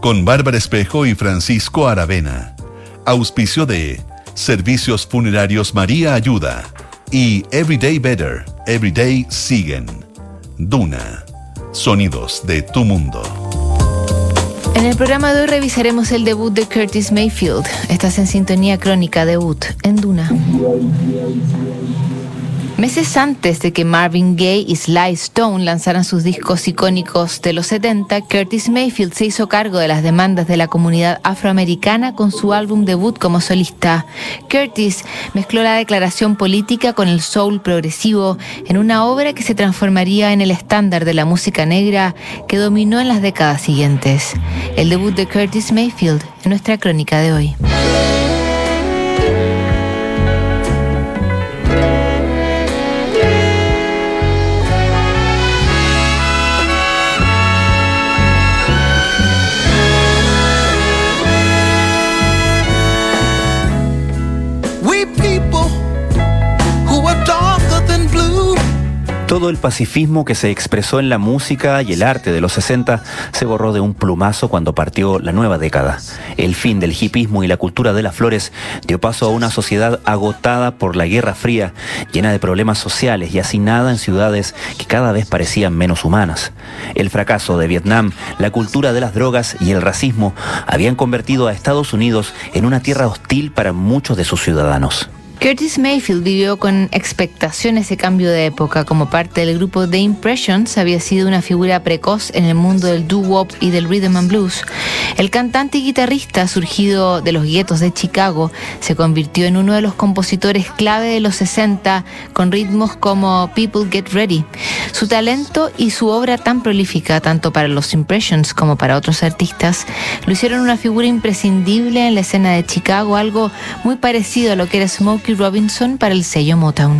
Con Bárbara Espejo y Francisco Aravena. Auspicio de Servicios Funerarios María Ayuda y Everyday Better, Everyday Siguen. Duna. Sonidos de tu mundo. En el programa de hoy revisaremos el debut de Curtis Mayfield. Estás en sintonía crónica debut en Duna. Meses antes de que Marvin Gaye y Sly Stone lanzaran sus discos icónicos de los 70, Curtis Mayfield se hizo cargo de las demandas de la comunidad afroamericana con su álbum debut como solista. Curtis mezcló la declaración política con el soul progresivo en una obra que se transformaría en el estándar de la música negra que dominó en las décadas siguientes. El debut de Curtis Mayfield en nuestra crónica de hoy. Todo el pacifismo que se expresó en la música y el arte de los 60 se borró de un plumazo cuando partió la nueva década. El fin del hipismo y la cultura de las flores dio paso a una sociedad agotada por la Guerra Fría, llena de problemas sociales y hacinada en ciudades que cada vez parecían menos humanas. El fracaso de Vietnam, la cultura de las drogas y el racismo habían convertido a Estados Unidos en una tierra hostil para muchos de sus ciudadanos. Curtis Mayfield vivió con expectación ese cambio de época. Como parte del grupo The Impressions, había sido una figura precoz en el mundo del doo-wop y del rhythm and blues. El cantante y guitarrista, surgido de los guetos de Chicago, se convirtió en uno de los compositores clave de los 60 con ritmos como People Get Ready. Su talento y su obra tan prolífica, tanto para los Impressions como para otros artistas, lo hicieron una figura imprescindible en la escena de Chicago, algo muy parecido a lo que era Smokey Robinson para el sello Motown.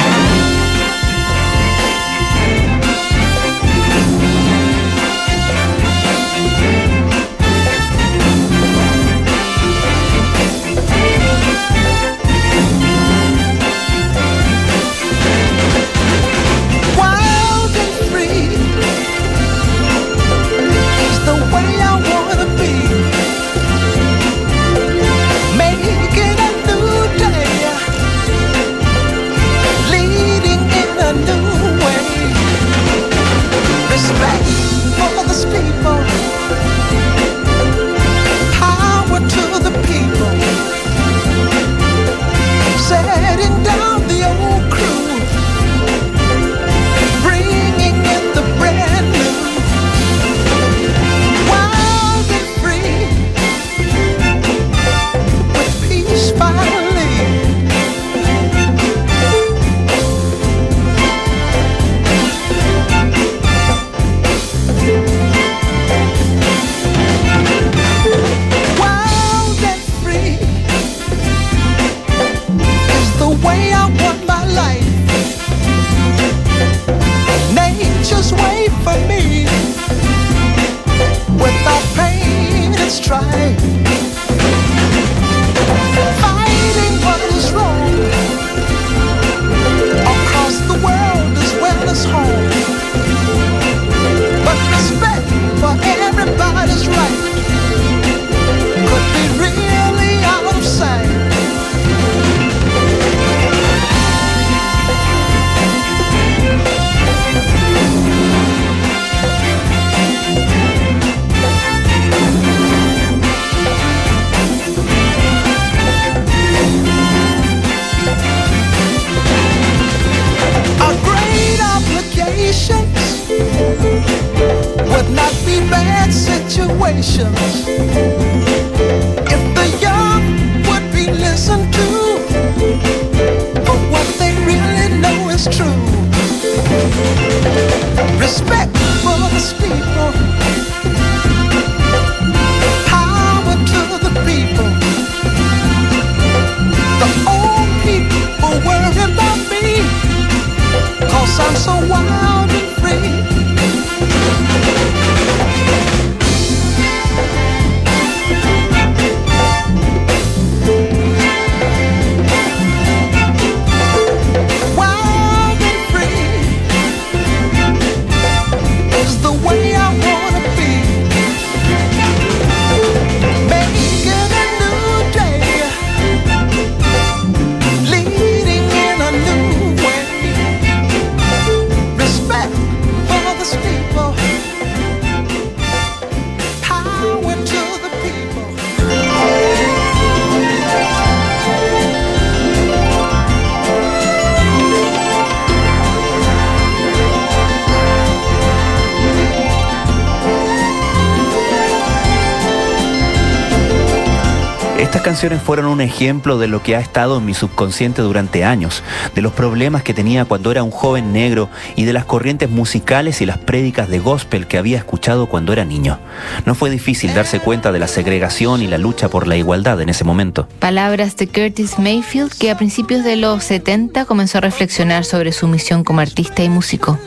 Fueron un ejemplo de lo que ha estado en mi subconsciente durante años, de los problemas que tenía cuando era un joven negro y de las corrientes musicales y las prédicas de gospel que había escuchado cuando era niño. No fue difícil darse cuenta de la segregación y la lucha por la igualdad en ese momento. Palabras de Curtis Mayfield que a principios de los 70 comenzó a reflexionar sobre su misión como artista y músico.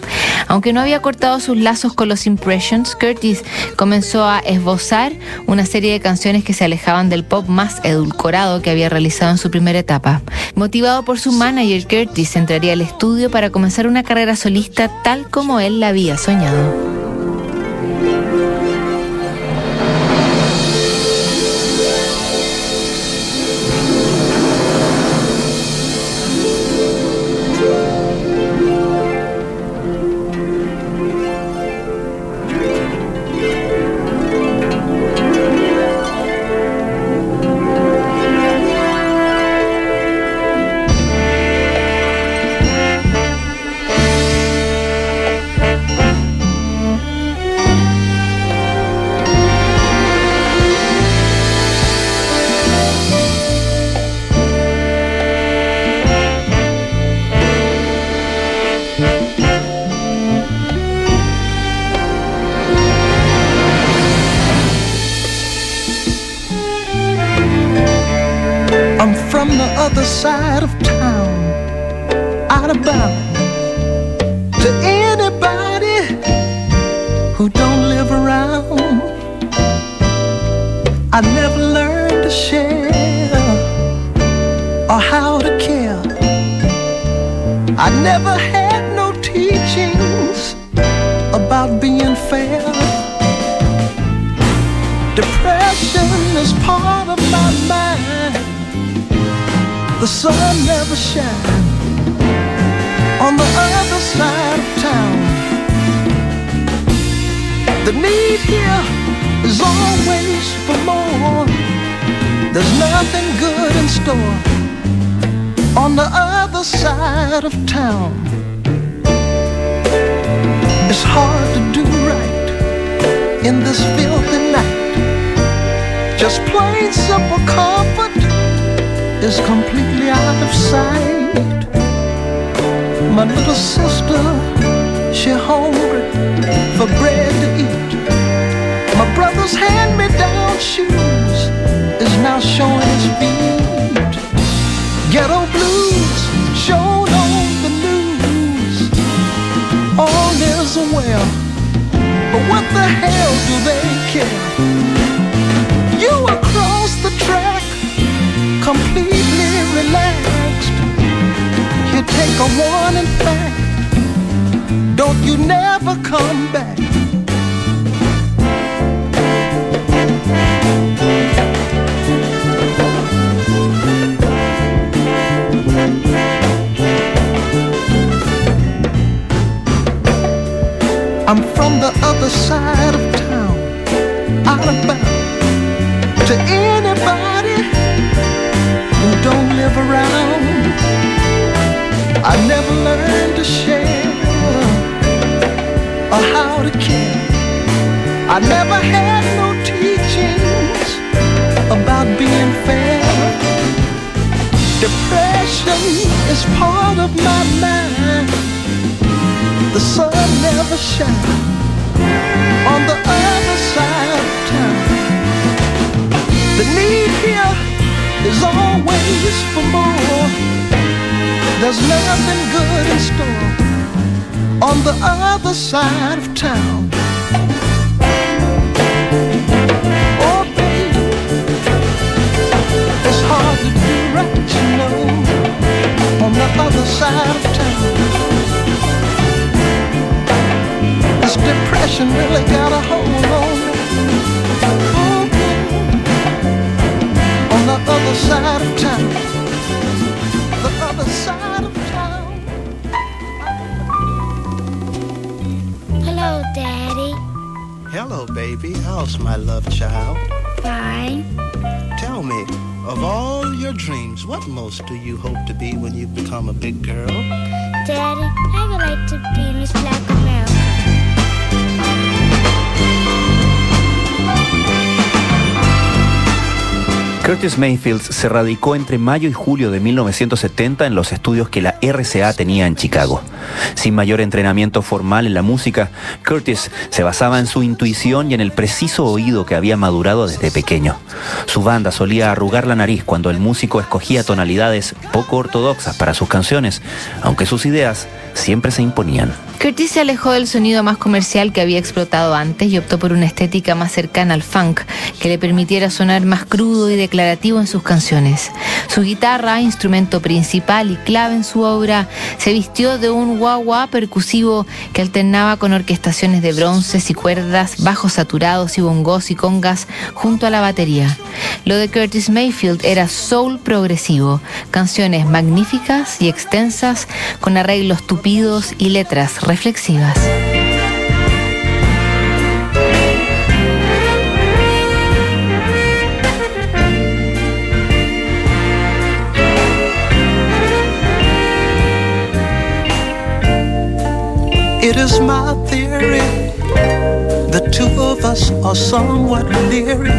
Aunque no había cortado sus lazos con los Impressions, Curtis comenzó a esbozar una serie de canciones que se alejaban del pop más que había realizado en su primera etapa. Motivado por su manager, Curtis entraría al estudio para comenzar una carrera solista tal como él la había soñado. Side of town, out of bounds to anybody who don't live around. I never learned to share or how to care. I never had no teachings about being fair. Depression is part of my mind the sun never shines on the other side of town. The need here is always for more. There's nothing good in store on the other side of town. It's hard to do right in this filthy night. Just plain simple comfort is completely out of sight. My little sister, she hungry for bread to eat. My brother's hand-me-down shoes is now showing his feet. Ghetto blues shown on the news. All is well, but what the hell do they care? You track completely relaxed. You take a warning back. Don't you never come back. I'm from the other side of town, out of bounds to anybody around. I never learned to share or how to care. I never had no teachings about being fair. Depression is part of my mind. The sun never shines on the other side of town. The need here is always for more. There's nothing good in store on the other side of town. Oh, baby, it's hard to do right, you know, on the other side of town. This depression really got a hold my love child? Fine. Tell me, of all your dreams, what most do you hope to be when you become a big girl? Daddy, I would like to be Miss Black America. Curtis Mayfield se radicó entre mayo y julio de 1970 en los estudios que la RCA tenía en Chicago. Sin mayor entrenamiento formal en la música, Curtis se basaba en su intuición y en el preciso oído que había madurado desde pequeño. Su banda solía arrugar la nariz cuando el músico escogía tonalidades poco ortodoxas para sus canciones, aunque sus ideas siempre se imponían. Curtis se alejó del sonido más comercial que había explotado antes y optó por una estética más cercana al funk, que le permitiera sonar más crudo y declarativo en sus canciones. Su guitarra, instrumento principal y clave en su obra, se vistió de un wah-wah percusivo que alternaba con orquestaciones de bronces y cuerdas, bajos saturados y bongos y congas junto a la batería. Lo de Curtis Mayfield era soul progresivo, canciones magníficas y extensas con arreglos tupidos y letras reflexivas. Us are somewhat leery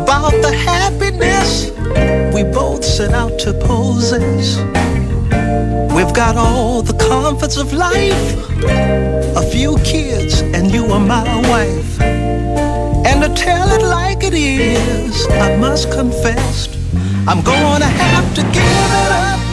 about the happiness we both set out to possess. We've got all the comforts of life, a few kids, and you are my wife. And to tell it like it is, I must confess, I'm gonna have to give it up.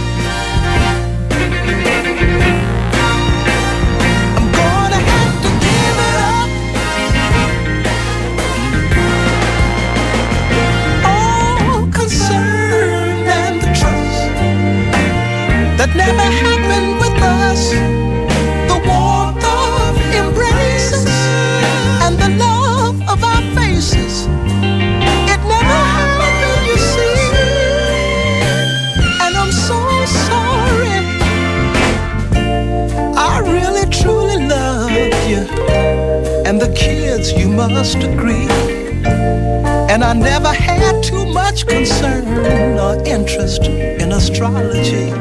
You must agree. And I never had too much concern or interest in astrology.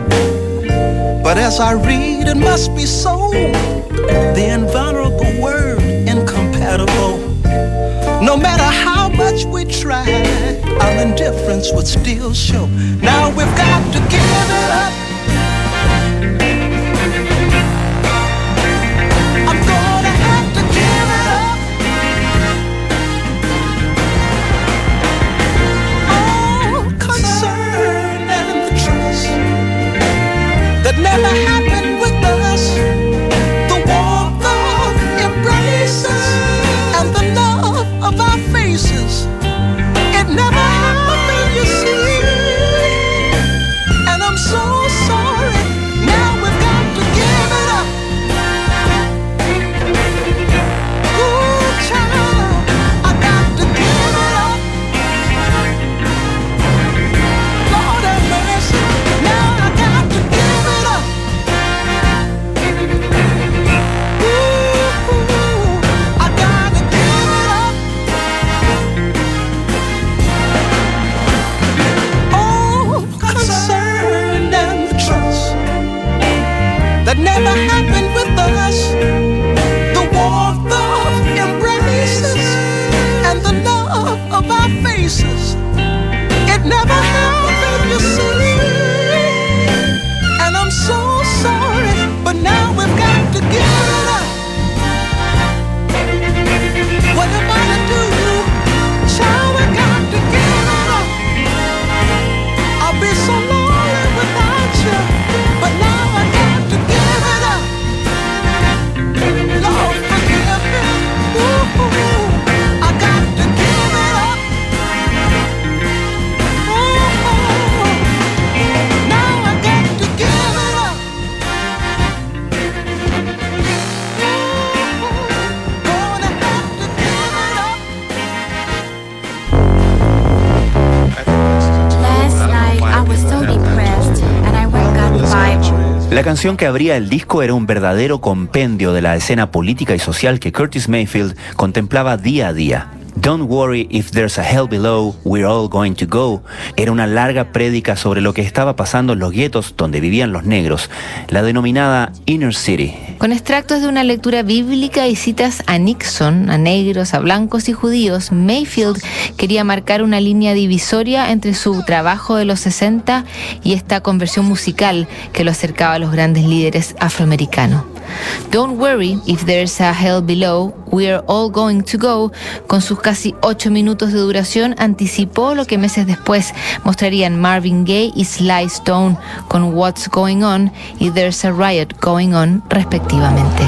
But as I read, it must be so. The invulnerable word, incompatible. No matter how much we try, our indifference would still show. Now we've got to give up. Never happened with us. The warmth of embraces and the love of our faces. It never happened, you see. And I'm so sorry, but now we've got to give it up. What am I La canción que abría el disco era un verdadero compendio de la escena política y social que Curtis Mayfield contemplaba día a día. Don't worry if there's a hell below, we're all going to go. Era una larga prédica sobre lo que estaba pasando en los guetos donde vivían los negros, la denominada Inner City. Con extractos de una lectura bíblica y citas a Nixon, a negros, a blancos y judíos, Mayfield quería marcar una línea divisoria entre su trabajo de los 60 y esta conversión musical que lo acercaba a los grandes líderes afroamericanos. Don't worry if there's a hell below, we're all going to go, con sus casi ocho minutos de duración, anticipó lo que meses después mostrarían Marvin Gaye y Sly Stone con What's Going On y There's a Riot Going On, respectivamente.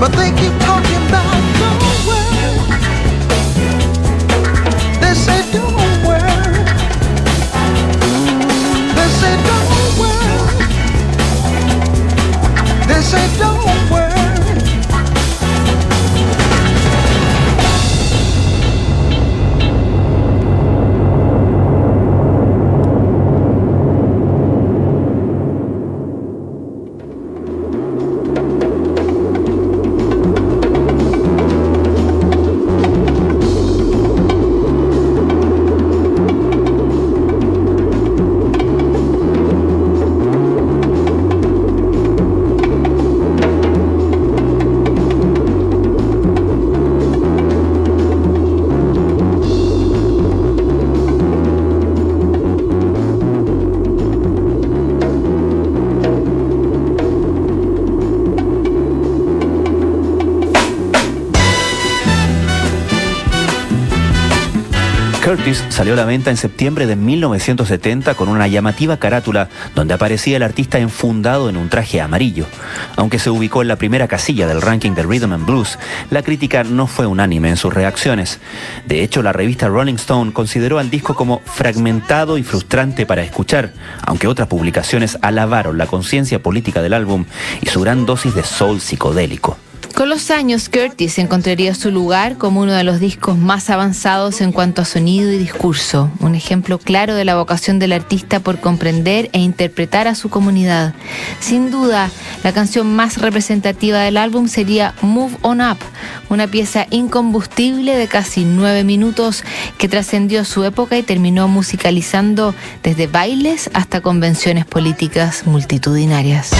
But they keep talking about Curtis salió a la venta en septiembre de 1970 con una llamativa carátula donde aparecía el artista enfundado en un traje amarillo. Aunque se ubicó en la primera casilla del ranking de Rhythm and Blues, la crítica no fue unánime en sus reacciones. De hecho, la revista Rolling Stone consideró al disco como fragmentado y frustrante para escuchar, aunque otras publicaciones alabaron la conciencia política del álbum y su gran dosis de soul psicodélico. Con los años, Curtis encontraría su lugar como uno de los discos más avanzados en cuanto a sonido y discurso, un ejemplo claro de la vocación del artista por comprender e interpretar a su comunidad. Sin duda, la canción más representativa del álbum sería Move On Up, una pieza incombustible de casi nueve minutos que trascendió su época y terminó musicalizando desde bailes hasta convenciones políticas multitudinarias.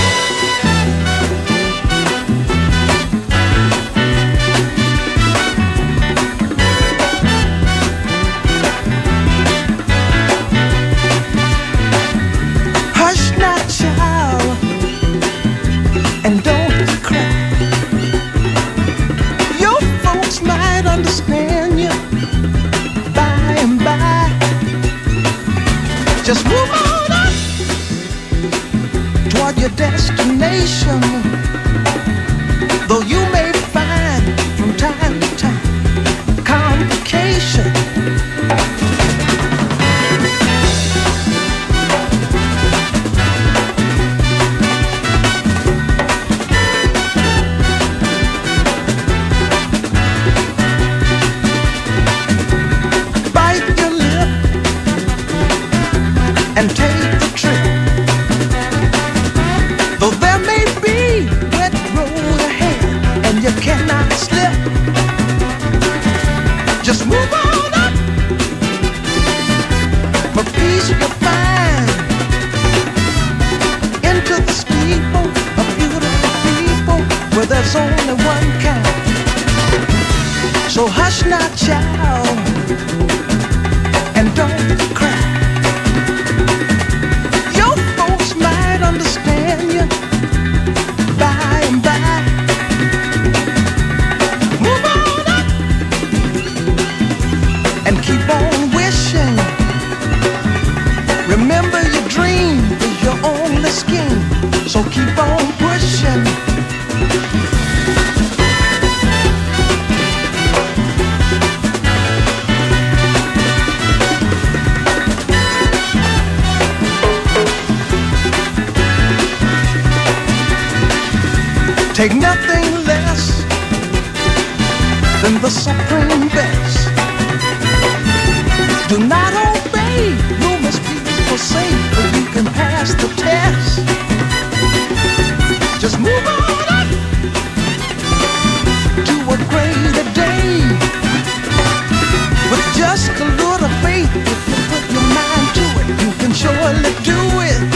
just woo! Than the supreme best. Do not obey, must be forsaken, but you can pass the test. Just move on up to a greater day. With just a little faith, if you put your mind to it, you can surely do it.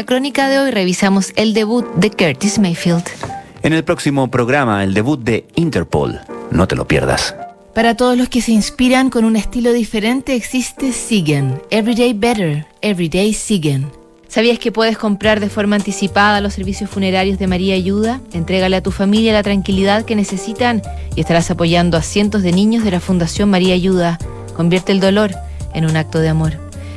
Nuestra crónica de hoy revisamos el debut de Curtis Mayfield. En el próximo programa, el debut de Interpol. No te lo pierdas. Para todos los que se inspiran con un estilo diferente, existe Siguen. Everyday Better, Everyday Siguen. ¿Sabías que puedes comprar de forma anticipada los servicios funerarios de María Ayuda? Entrégale a tu familia la tranquilidad que necesitan y estarás apoyando a cientos de niños de la Fundación María Ayuda. Convierte el dolor en un acto de amor.